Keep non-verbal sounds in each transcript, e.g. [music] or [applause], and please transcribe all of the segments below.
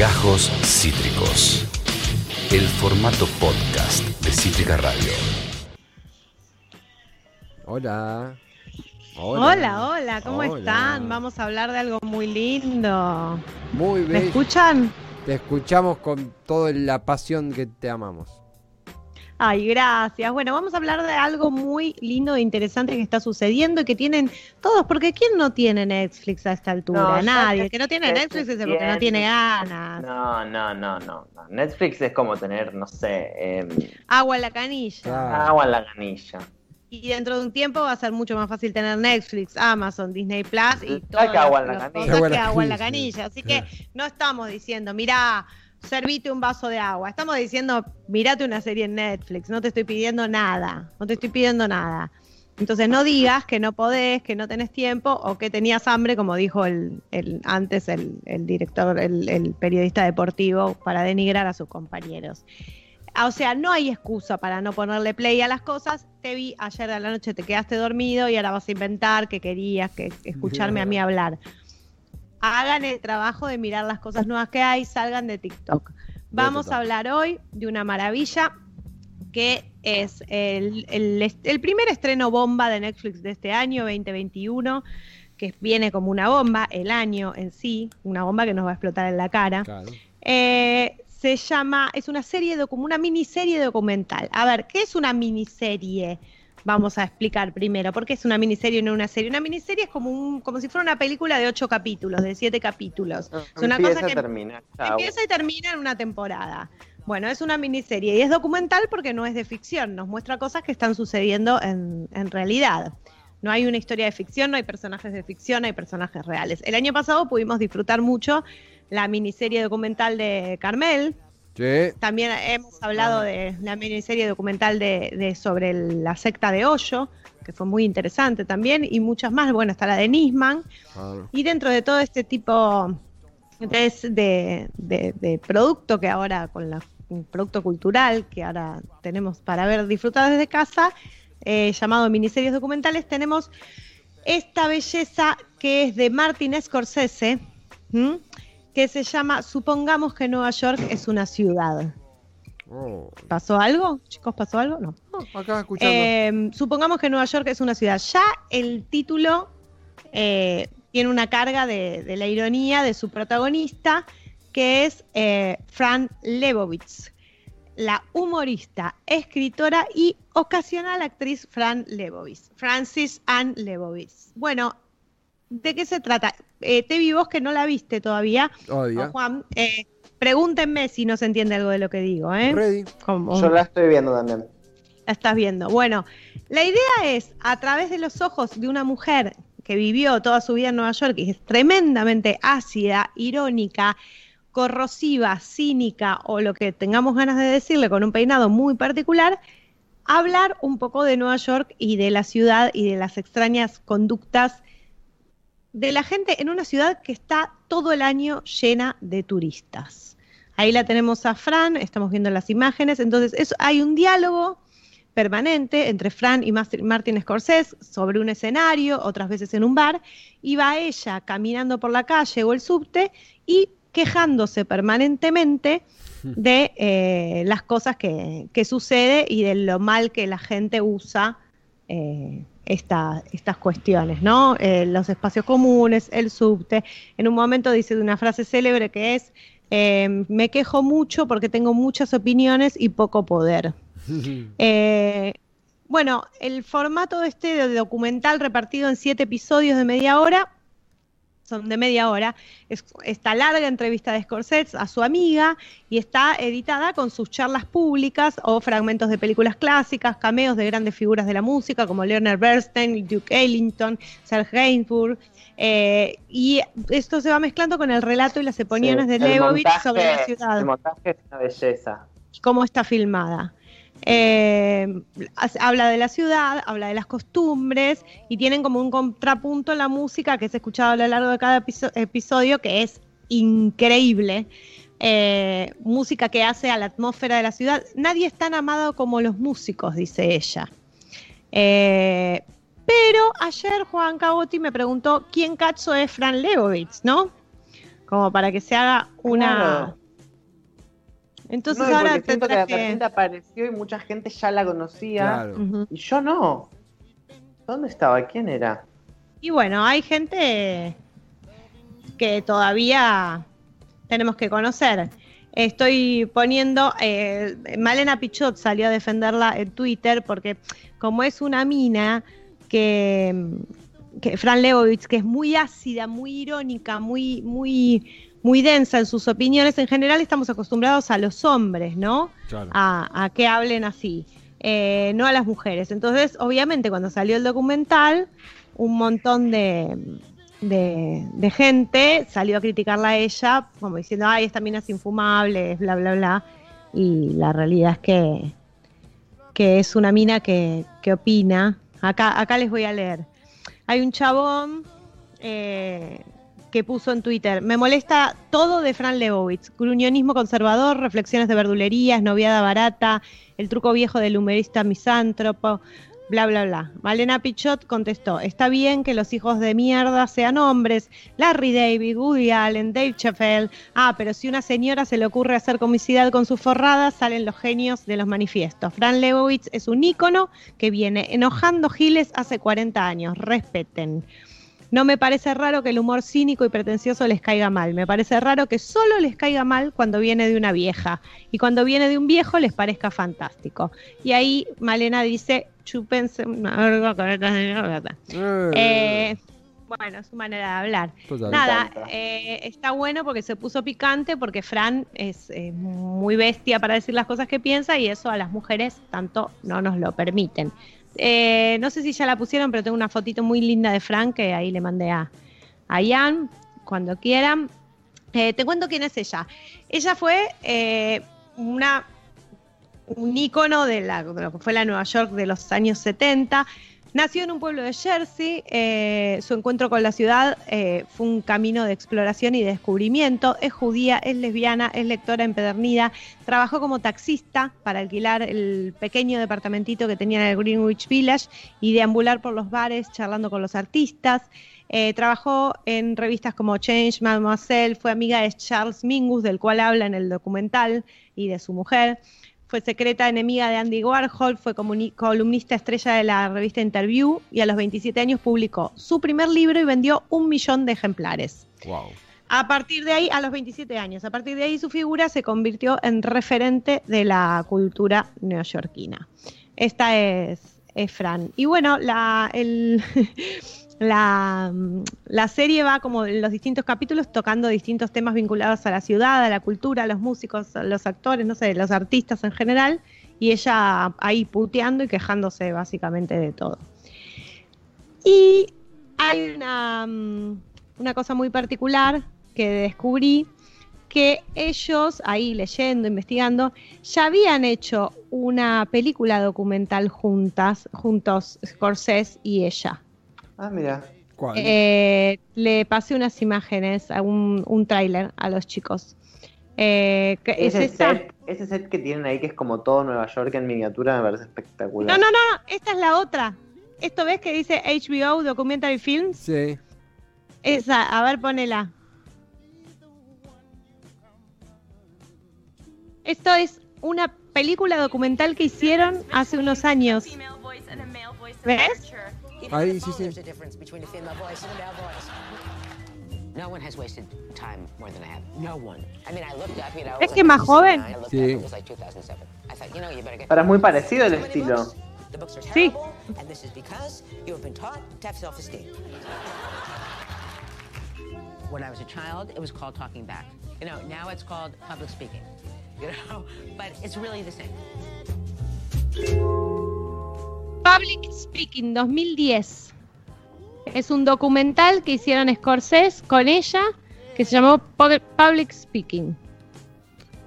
Gajos Cítricos. El formato podcast de Cítrica Radio. Hola. Hola, hola, ¿cómo Hola. están? Vamos a hablar de algo muy lindo. Muy ¿Me bien. escuchan? Te escuchamos con toda la pasión que te amamos. Ay, gracias. Bueno, vamos a hablar de algo muy lindo e interesante que está sucediendo y que tienen todos, porque ¿quién no tiene Netflix a esta altura? No, Nadie. que- El que no tiene que Netflix es porque no tiene. ganas. No, no, no, no. Netflix es como tener, no sé, em, Agua en la canilla. Ah. agua en la canilla. Y dentro de un tiempo va a ser mucho más fácil tener Netflix, Amazon, Disney Plus y todo. agua en la canilla. en que agua en la canilla. canilla. Así que no estamos diciendo, mirá, servite un vaso de agua. Estamos diciendo, mirate una serie en Netflix. No te estoy pidiendo nada. No te estoy pidiendo nada. Entonces no digas que no podés, que no tenés tiempo o que tenías hambre, como dijo el, el- antes el, el director, el, el periodista deportivo, para denigrar a sus compañeros. O sea, no hay excusa para no ponerle play a las cosas. Te vi ayer a la noche, te quedaste dormido y ahora vas a inventar que querías que escucharme a mí hablar. Hagan el trabajo de mirar las cosas nuevas que hay, salgan de TikTok. Vamos a hablar hoy de una maravilla que es el, el est- el primer estreno bomba de Netflix de este año, 2021, que viene como una bomba, el año en sí, una bomba que nos va a explotar en la cara. Claro. Eh, se llama, es una serie, de, como una miniserie documental. A ver, ¿qué es una miniserie? Vamos a explicar primero, ¿por qué es una miniserie y no una serie? Una miniserie es como, un, como si fuera una película de ocho capítulos, de siete capítulos. Es una Empieza cosa que termina. empieza y termina en una temporada. Bueno, es una miniserie y es documental porque no es de ficción, nos muestra cosas que están sucediendo en, en realidad. No hay una historia de ficción, no hay personajes de ficción, hay personajes reales. El año pasado pudimos disfrutar mucho la miniserie documental de Carmel. Sí. También hemos hablado de la miniserie documental de, de- sobre el- la secta de Hoyo, que fue muy interesante también, y muchas más. Bueno, está la de Nisman. Claro. Y dentro de todo este tipo de, de- producto que ahora, con la un producto cultural que ahora tenemos para ver, disfrutar desde casa, eh, llamado miniseries documentales, tenemos esta belleza que es de Martin Scorsese. Que se llama Supongamos que Nueva York es una ciudad. Oh. ¿Pasó algo? Chicos, ¿pasó algo? No. No, acá escuchando. Eh, supongamos que Nueva York es una ciudad. Ya el título eh, tiene una carga de, de la ironía de su protagonista, que es eh, Fran Lebowitz, la humorista, escritora y ocasional actriz Fran Lebowitz, Francis Ann Lebowitz. Bueno, ¿de qué se trata? Eh, Tevi, vos que no la viste todavía, Odia. o Juan, eh, pregúntenme si no se entiende algo de lo que digo. ¿eh? Ready. Yo la estoy viendo también. la estás viendo. Bueno, la idea es, a través de los ojos de una mujer que vivió toda su vida en Nueva York y es tremendamente ácida, irónica, corrosiva, cínica o lo que tengamos ganas de decirle con un peinado muy particular, hablar un poco de Nueva York y de la ciudad y de las extrañas conductas de la gente en una ciudad que está todo el año llena de turistas. Ahí la tenemos a Fran, estamos viendo las imágenes, entonces hay un diálogo permanente entre Fran y Martin Scorsese sobre un escenario, otras veces en un bar, y va ella caminando por la calle o el subte y quejándose permanentemente de eh, las cosas que, que sucede y de lo mal que la gente usa eh, esta- estas cuestiones, ¿no? Eh, los espacios comunes, el subte. En un momento dice una frase célebre que es, eh, me quejo mucho porque tengo muchas opiniones y poco poder. [laughs] Eh, bueno, el formato de este de documental repartido en siete episodios de media hora, son de media hora, es esta larga entrevista de Scorsese a su amiga y está editada con sus charlas públicas o fragmentos de películas clásicas, cameos de grandes figuras de la música como Leonard Bernstein, Duke Ellington, Serge Gainsbourg, eh, y esto se va mezclando con el relato y las opiniones Sí, de Leibovitz sobre la ciudad El montaje es una belleza. cómo está filmada. Eh, habla de la ciudad, habla de las costumbres y tienen como un contrapunto en la música que es escuchado a lo largo de cada episo- episodio que es increíble. Eh, música que hace a la atmósfera de la ciudad. Nadie es tan amado como los músicos, dice ella. Eh, pero ayer Juan Cagotti me preguntó quién cacho es Fran Lebowitz, ¿no? como para que se haga una... Entonces no, ahora que que... repente apareció y mucha gente ya la conocía. Claro. Y yo no. ¿Dónde estaba? ¿Quién era? Y bueno, hay gente que todavía tenemos que conocer. Estoy poniendo, eh, Malena Pichot salió a defenderla en Twitter porque como es una mina que, que Fran Lebowitz, que es muy ácida, muy irónica, muy, muy, muy densa en sus opiniones, en general estamos acostumbrados a los hombres, ¿no? Claro. a, a que hablen así, eh, no a las mujeres. Entonces, obviamente, cuando salió el documental, un montón de, de, de gente salió a criticarla a ella, como diciendo, ay, esta mina es infumable, bla, bla, bla. Y la realidad es que, que es una mina que, que opina. Acá, acá les voy a leer. Hay un chabón eh, que puso en Twitter, me molesta todo de Fran Lebowitz, gruñonismo conservador, reflexiones de verdulerías, noviada barata, el truco viejo del humorista misántropo, bla, bla, bla. Malena Pichot contestó, está bien que los hijos de mierda sean hombres, Larry David, Woody Allen, Dave Chappelle, ah, pero si una señora se le ocurre hacer comicidad con sus forradas, salen los genios de los manifiestos. Fran Lebowitz es un ícono que viene enojando giles hace 40 años, respeten. No me parece raro que el humor cínico y pretencioso les caiga mal. Me parece raro que solo les caiga mal cuando viene de una vieja. Y cuando viene de un viejo les parezca fantástico. Y ahí Malena dice, esta señora". Eh, bueno, es su manera de hablar. Total. Nada, eh, está bueno porque se puso picante, porque Fran es eh, muy bestia para decir las cosas que piensa y eso a las mujeres tanto no nos lo permiten. Eh, no sé si ya la pusieron, pero tengo una fotito muy linda de Fran que ahí le mandé a, a Ian cuando quieran. Eh, te cuento quién es ella. Ella fue eh, una un ícono de, la, de lo que fue la Nueva York de los años 70. Nació en un pueblo de Jersey, eh, su encuentro con la ciudad eh, fue un camino de exploración y de descubrimiento. Es judía, es lesbiana, es lectora empedernida. Trabajó como taxista para alquilar el pequeño departamentito que tenía en el Greenwich Village y deambular por los bares charlando con los artistas. Eh, trabajó en revistas como Change, Mademoiselle, fue amiga de Charles Mingus, del cual habla en el documental, y de su mujer fue secreta enemiga de Andy Warhol, fue columnista estrella de la revista Interview y a los 27 años publicó su primer libro y vendió un millón de ejemplares. Wow. A partir de ahí, a los 27 años, a partir de ahí su figura se convirtió en referente de la cultura neoyorquina. Esta es, es Fran. Y bueno, la, el- [laughs] la, serie va como en los distintos capítulos tocando distintos temas vinculados a la ciudad, a la cultura, a los músicos, a los actores, no sé, los artistas en general. Y ella ahí puteando y quejándose básicamente de todo. Y hay una, mm, una cosa muy particular que descubrí, que ellos, ahí leyendo, investigando, ya habían hecho una película documental juntas, juntos, Scorsese y ella. Ah, mira. ¿Cuál? Eh, le pasé unas imágenes, a un, un tráiler a los chicos. Eh, es Ese set, ese set que tienen ahí, que es como todo Nueva York en miniatura, me parece espectacular. No, no, no, no, esta es la otra. Esto ves que dice HBO Documentary Films. Sí. Esa, a ver, ponela. Esto es una película documental que hicieron hace unos años. ¿Ves? Ahí, sí, sí. There's a difference between a female voice and a male voice. No one has wasted time more than I have. No one. I mean, I looked up, you know. it ¿Ves was que más joven? 1969. I looked Sí. up, it was like 2007. I thought, you know, you better get. Pero es muy parecido el estilo. The books are Sí. terrible, and this is because you have been taught to have self-esteem. When I was a child, it was called talking back. You know, now it's called public speaking. You know, [laughs] but it's really the same. Public Speaking 2010. Es un documental que hicieron Scorsese con ella que se llamó Pu- Public Speaking.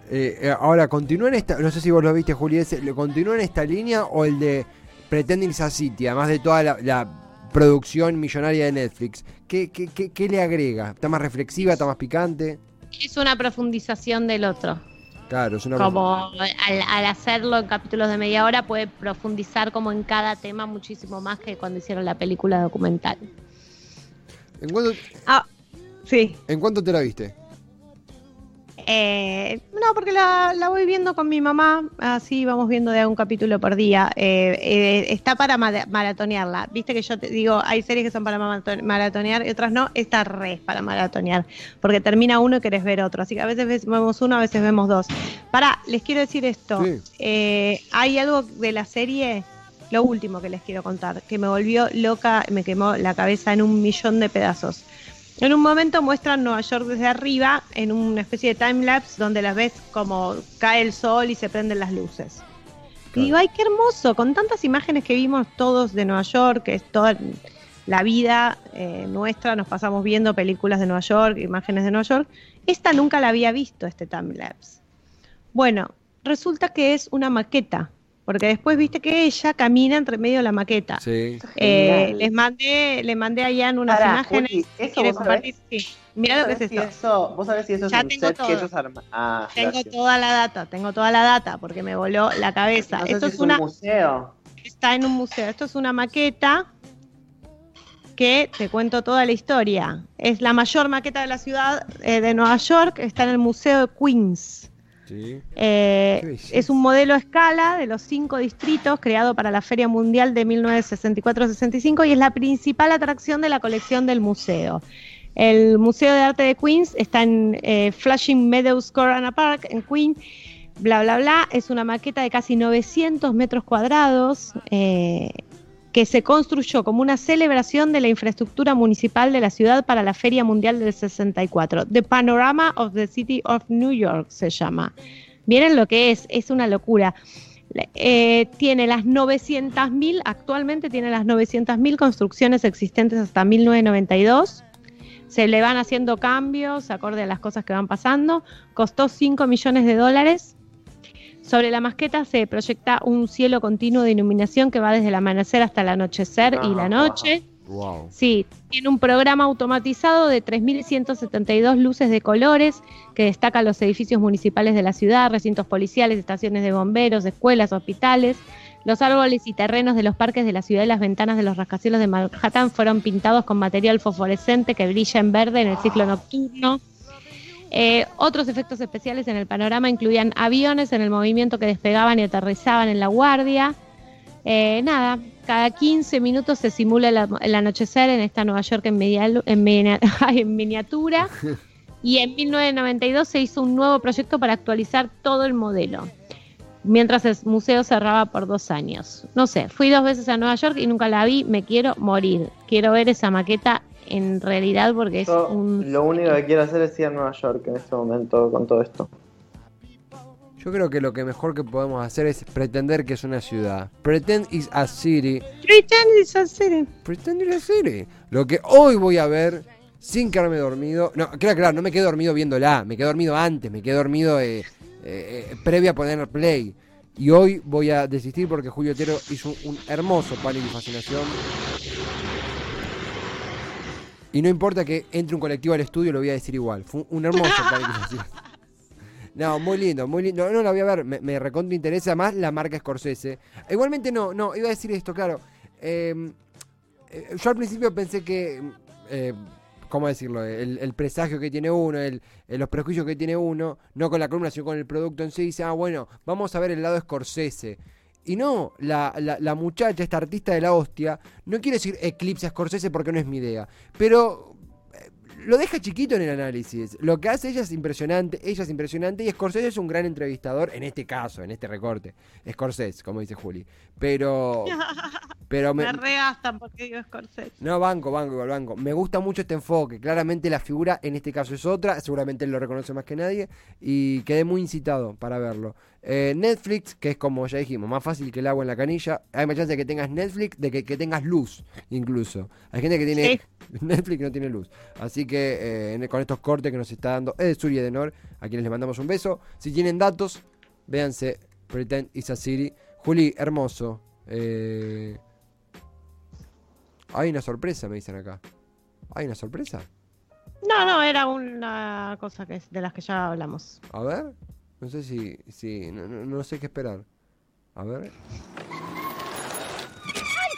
Eh, eh, ahora, continúa en esta. No sé si vos lo viste, Juli. ese, ¿lo ¿Continúa en esta línea o el de Pretending City? Además de toda la, la producción millonaria de Netflix. ¿Qué, qué, qué, qué le agrega? ¿Está más reflexiva? ¿Está más picante? Es una profundización del otro. Claro, es una. Como al, al hacerlo en capítulos de media hora puede profundizar como en cada tema muchísimo más que cuando hicieron la película documental. ¿En cuánto, Ah, sí. ¿En cuánto te la viste? Eh, no, porque la, la voy viendo con mi mamá, así vamos viendo de un capítulo por día. Eh, eh, está para ma- maratonearla. Viste que yo te digo, hay series que son para marato- maratonear y otras no. Esta re es para maratonear, porque termina uno y querés ver otro. Así que a veces vemos uno, a veces vemos dos. Para, les quiero decir esto. Sí. Eh, hay algo de la serie, lo último que les quiero contar, que me volvió loca, me quemó la cabeza en un millón de pedazos. En un momento muestran Nueva York desde arriba en una especie de timelapse donde las ves como cae el sol y se prenden las luces. Y digo, ay, qué hermoso, con tantas imágenes que vimos todos de Nueva York, que es toda la vida eh, nuestra, nos pasamos viendo películas de Nueva York, imágenes de Nueva York. Esta nunca la había visto, este timelapse. Bueno, resulta que es una maqueta, porque después viste que ella camina entre medio de la maqueta. Sí. Eh, les mandé, le mandé a Ian unas Pará, imágenes. Si ¿eso vos sabés? compartir, sí. Mira lo que es ¿Sabés si esto. eso- ¿Vos sabés si eso Ya es un tengo set todo. que ellos arman? Ah, Tengo gracias. toda la data, tengo toda la data porque me voló la cabeza. No sé Esto si es una, un museo. está en un museo. Esto es una maqueta que te cuento toda la historia. Es la mayor maqueta de la ciudad eh, de Nueva York. Está en el Museo de Queens. Sí. Eh, es un modelo a escala de los cinco distritos creado para la Feria Mundial de 1964-65 y es la principal atracción de la colección del museo. El Museo de Arte de Queens está en eh, Flushing Meadows Corona Park, en Queens. Bla, bla, bla. Es una maqueta de casi 900 metros cuadrados eh, que se construyó como una celebración de la infraestructura municipal de la ciudad para la Feria Mundial del 64. The Panorama of the City of New York se llama. Miren lo que es, es una locura. Eh, tiene las 900.000, actualmente tiene las 900.000 construcciones existentes hasta 1992. Se le van haciendo cambios acorde a las cosas que van pasando. Costó 5 millones de dólares. Sobre la maqueta se proyecta un cielo continuo de iluminación que va desde el amanecer hasta el anochecer y la Ah, noche. Wow. Sí, tiene un programa automatizado de 3.172 luces de colores que destaca los edificios municipales de la ciudad, recintos policiales, estaciones de bomberos, escuelas, hospitales. Los árboles y terrenos de los parques de la ciudad y las ventanas de los rascacielos de Manhattan fueron pintados con material fosforescente que brilla en verde en el ciclo nocturno. Eh, otros efectos especiales en el panorama incluían aviones en el movimiento que despegaban y aterrizaban en la guardia. Eh, nada, cada 15 minutos se simula el, el anochecer en esta Nueva York en, media- en [laughs] en miniatura. [laughs] Y en 1992 se hizo un nuevo proyecto para actualizar todo el modelo. Mientras el museo cerraba por dos años. No sé, fui dos veces a Nueva York y nunca la vi. Me quiero morir. Quiero ver esa maqueta en realidad porque es Yo un. Lo único que quiero hacer es ir a Nueva York en este momento con todo esto. Yo creo que lo que mejor que podemos hacer es pretender que es una ciudad. Pretend is a city. Pretend it's a city. Pretend is a city. Lo que hoy voy a ver sin quedarme dormido. No, claro, claro, no me quedé dormido viéndola. Me quedé dormido antes. Me quedé dormido eh, eh, eh, previa a poner play. Y hoy voy a desistir porque Julio Otero hizo un, hermoso pánico y fascinación. Y no importa que entre un colectivo al estudio, lo voy a decir igual. Fue un hermoso [laughs] pánico y fascinación. No, muy lindo, muy lindo. No, la voy a ver, me, me recontra interesa más la marca Scorsese. Igualmente no, no, iba a decir esto, claro. Eh, eh, yo al principio pensé que, eh, ¿cómo decirlo? El, presagio que tiene uno, el, el- los prejuicios que tiene uno, no con la columna, sino con el producto en sí, dice, ah, bueno, vamos a ver el lado Scorsese. Y no, la, la, la muchacha, esta artista de la hostia, no quiere decir eclipse a Scorsese porque no es mi idea. Pero eh, lo deja chiquito en el análisis. Lo que hace ella es impresionante, ella es impresionante y Scorsese es un gran entrevistador, en este caso, en este recorte. Scorsese, como dice Juli. Pero... [laughs] Pero me, Me regastan porque digo Scorsese. no, banco, banco, igual banco. Me gusta mucho este enfoque. Claramente la figura en este caso es otra. Seguramente él lo reconoce más que nadie. Y quedé muy incitado para verlo. Eh, Netflix, que es como ya dijimos, más fácil que el agua en la canilla. Hay más chance de que tengas Netflix de que, que tengas luz, incluso. Hay gente que tiene [laughs] Netflix y no tiene luz. Así que eh, con estos cortes que nos está dando Ed Sur y Edenor, a quienes les mandamos un beso. Si tienen datos, véanse Pretend Is a City. Juli, hermoso. Eh, hay una sorpresa, me dicen acá. ¿Hay una sorpresa? No, no, era una cosa que es de las que ya hablamos. A ver. No sé si. si no, no- no sé qué esperar. A ver.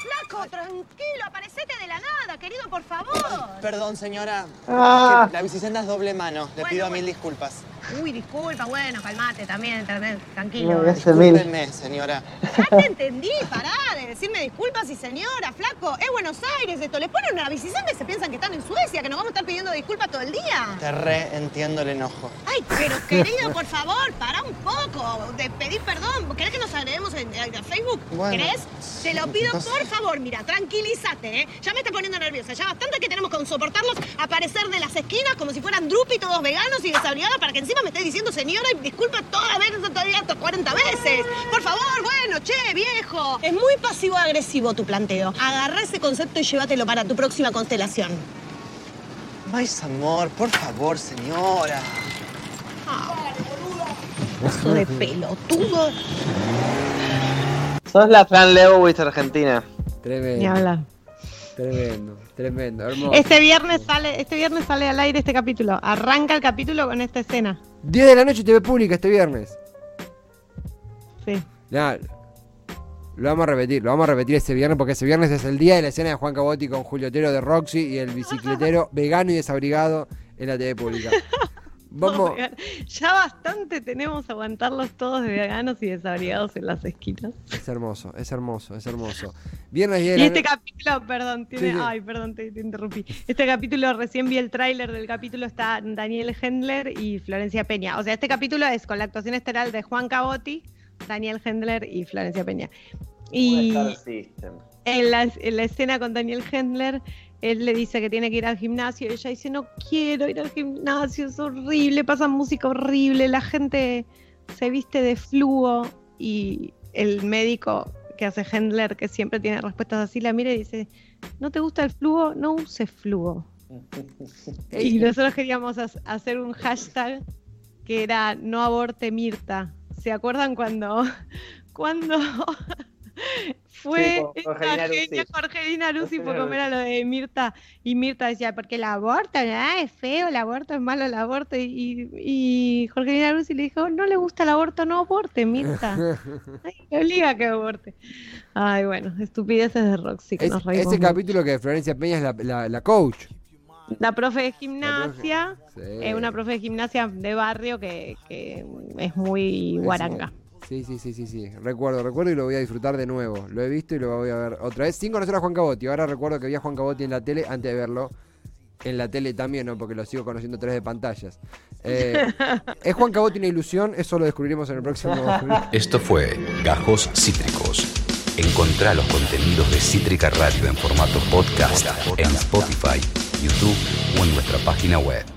Flaco, tranquilo, aparecete de la nada, querido, por favor. Perdón, señora. Ah. La bicicenda es doble mano. Le Bueno, pido bueno. mil disculpas. Uy, disculpa, bueno, calmate también, también, tranquilo. No. Discúlpenme, señora. Ya te entendí, pará de decirme disculpas y señora, flaco. Es Buenos Aires esto. Les ponen una bicicenda y se piensan que están en Suecia, que nos vamos a estar pidiendo disculpas todo el día. Te re entiendo el enojo. Ay, pero querido, por favor, para un poco de pedir perdón. ¿Querés que nos agreguemos en, en Facebook? Bueno, ¿Querés? Te lo pido, no sé. por favor, mira, tranquilízate, ¿eh? Ya me está poniendo nerviosa. Ya bastante que tenemos que soportarlos aparecer de las esquinas como si fueran drupi, todos veganos y desabrigados, para que encima me esté diciendo señora y disculpa todas las veces, todavía 40 veces. Por favor, bueno, che, viejo. Es muy pasivo-agresivo tu planteo. Agarra ese concepto y llévatelo para tu próxima constelación. Mais amor, por favor, señora. Oso de pelotudo. Sos la Fran Lewis argentina. Ni Tremendo, hablar. Tremendo, tremendo, hermoso. Este viernes sale, este viernes sale al aire este capítulo. Arranca el capítulo con esta escena. 10 de la noche TV pública este viernes. Sí. Nah, lo vamos a repetir, lo vamos a repetir ese viernes porque ese viernes es el día de la escena de Juan Cabotti con Julio Otero de Roxy y el bicicletero [laughs] vegano y desabrigado en la TV pública. Vamos, [laughs] Ya bastante tenemos aguantarlos todos de veganos y desabrigados en las esquinas. es hermoso, es hermoso, es hermoso. Viernes 10 de Y la este capítulo, perdón, tiene, Sí, sí. ay, perdón, te, te interrumpí. Este capítulo, recién vi el tráiler del capítulo, está Daniel Hendler y Florencia Peña. O sea, este capítulo es con la actuación estelar de Juan Cabotti, Daniel Hendler y Florencia Peña. Y en la, en la escena con Daniel Hendler, él le dice que tiene que ir al gimnasio y ella dice, no quiero ir al gimnasio, es horrible, pasa música horrible, la gente se viste de fluo y el médico que hace Hendler, que siempre tiene respuestas así, la mira y dice, ¿no te gusta el fluo? No uses fluo. [laughs] Y nosotros queríamos ha- hacer un hashtag que era no aborte Mirta. ¿Se acuerdan cuando, [laughs] cuando fue Sí, con esta Jorgelina Lucy. genia Jorgelina Lucy fue Jorgelina comer a [laughs] lo de Mirta y Mirta decía, porque el aborto, es feo, el aborto es malo, el aborto. Y, y Jorgelina Lucy le dijo, no le gusta el aborto, no aborte, Mirta. [laughs] Ay, me obliga a que aborte. Ay, bueno, estupideces de Roxy que es- nos ese capítulo que Florencia Peña es la, la- la coach. La profe de gimnasia. Sí. Es una profe de gimnasia de barrio que, que es muy guaranga. Sí, sí, sí, sí, sí. Recuerdo, recuerdo y lo voy a disfrutar de nuevo. Lo he visto y lo voy a ver otra vez sin conocer a Juan Cabotti. Ahora recuerdo que vi a Juan Cabotti en la tele antes de verlo. En la tele también, ¿no? Porque lo sigo conociendo a través de pantallas. Eh, [laughs] ¿Es Juan Cabotti una ilusión? Eso lo descubriremos en el próximo. [laughs] Esto fue Gajos Cítricos. Encontrá los contenidos de Cítrica Radio en formato podcast en Spotify, YouTube o en nuestra página web.